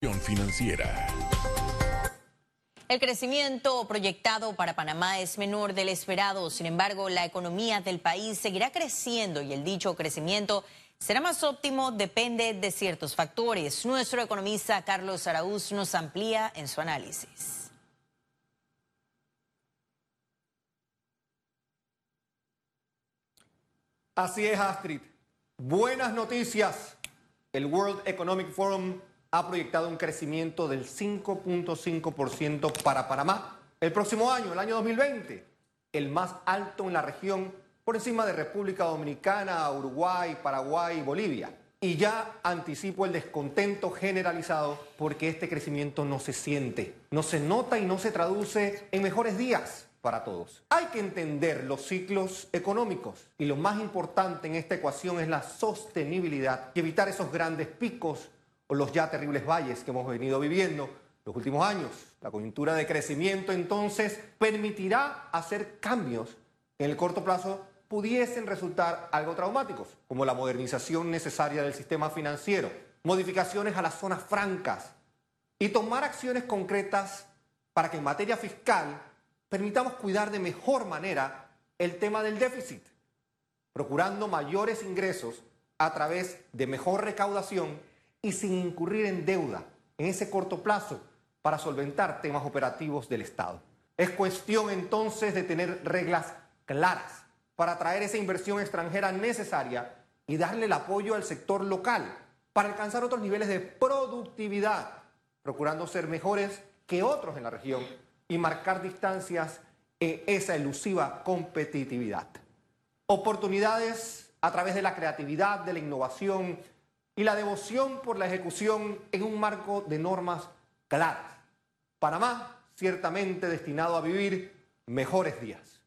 financiera. El crecimiento proyectado para Panamá es menor del esperado, sin embargo, la economía del país seguirá creciendo y el dicho crecimiento será más óptimo depende de ciertos factores. Nuestro economista Carlos Araúz nos amplía en su análisis. Así es, Astrid. Buenas noticias. El World Economic Forum ha proyectado un crecimiento del 5.5% para Panamá el próximo año, el año 2020, el más alto en la región por encima de República Dominicana, Uruguay, Paraguay y Bolivia. Y ya anticipo el descontento generalizado porque este crecimiento no se siente, no se nota y no se traduce en mejores días para todos. Hay que entender los ciclos económicos y lo más importante en esta ecuación es la sostenibilidad y evitar esos grandes picos los ya terribles valles que hemos venido viviendo los últimos años. La coyuntura de crecimiento entonces permitirá hacer cambios que en el corto plazo pudiesen resultar algo traumáticos, como la modernización necesaria del sistema financiero, modificaciones a las zonas francas y tomar acciones concretas para que en materia fiscal permitamos cuidar de mejor manera el tema del déficit, procurando mayores ingresos a través de mejor recaudación y sin incurrir en deuda en ese corto plazo para solventar temas operativos del Estado. Es cuestión entonces de tener reglas claras para atraer esa inversión extranjera necesaria y darle el apoyo al sector local para alcanzar otros niveles de productividad, procurando ser mejores que otros en la región y marcar distancias en esa elusiva competitividad. Oportunidades a través de la creatividad, de la innovación, y la devoción por la ejecución en un marco de normas claras. Panamá ciertamente destinado a vivir mejores días.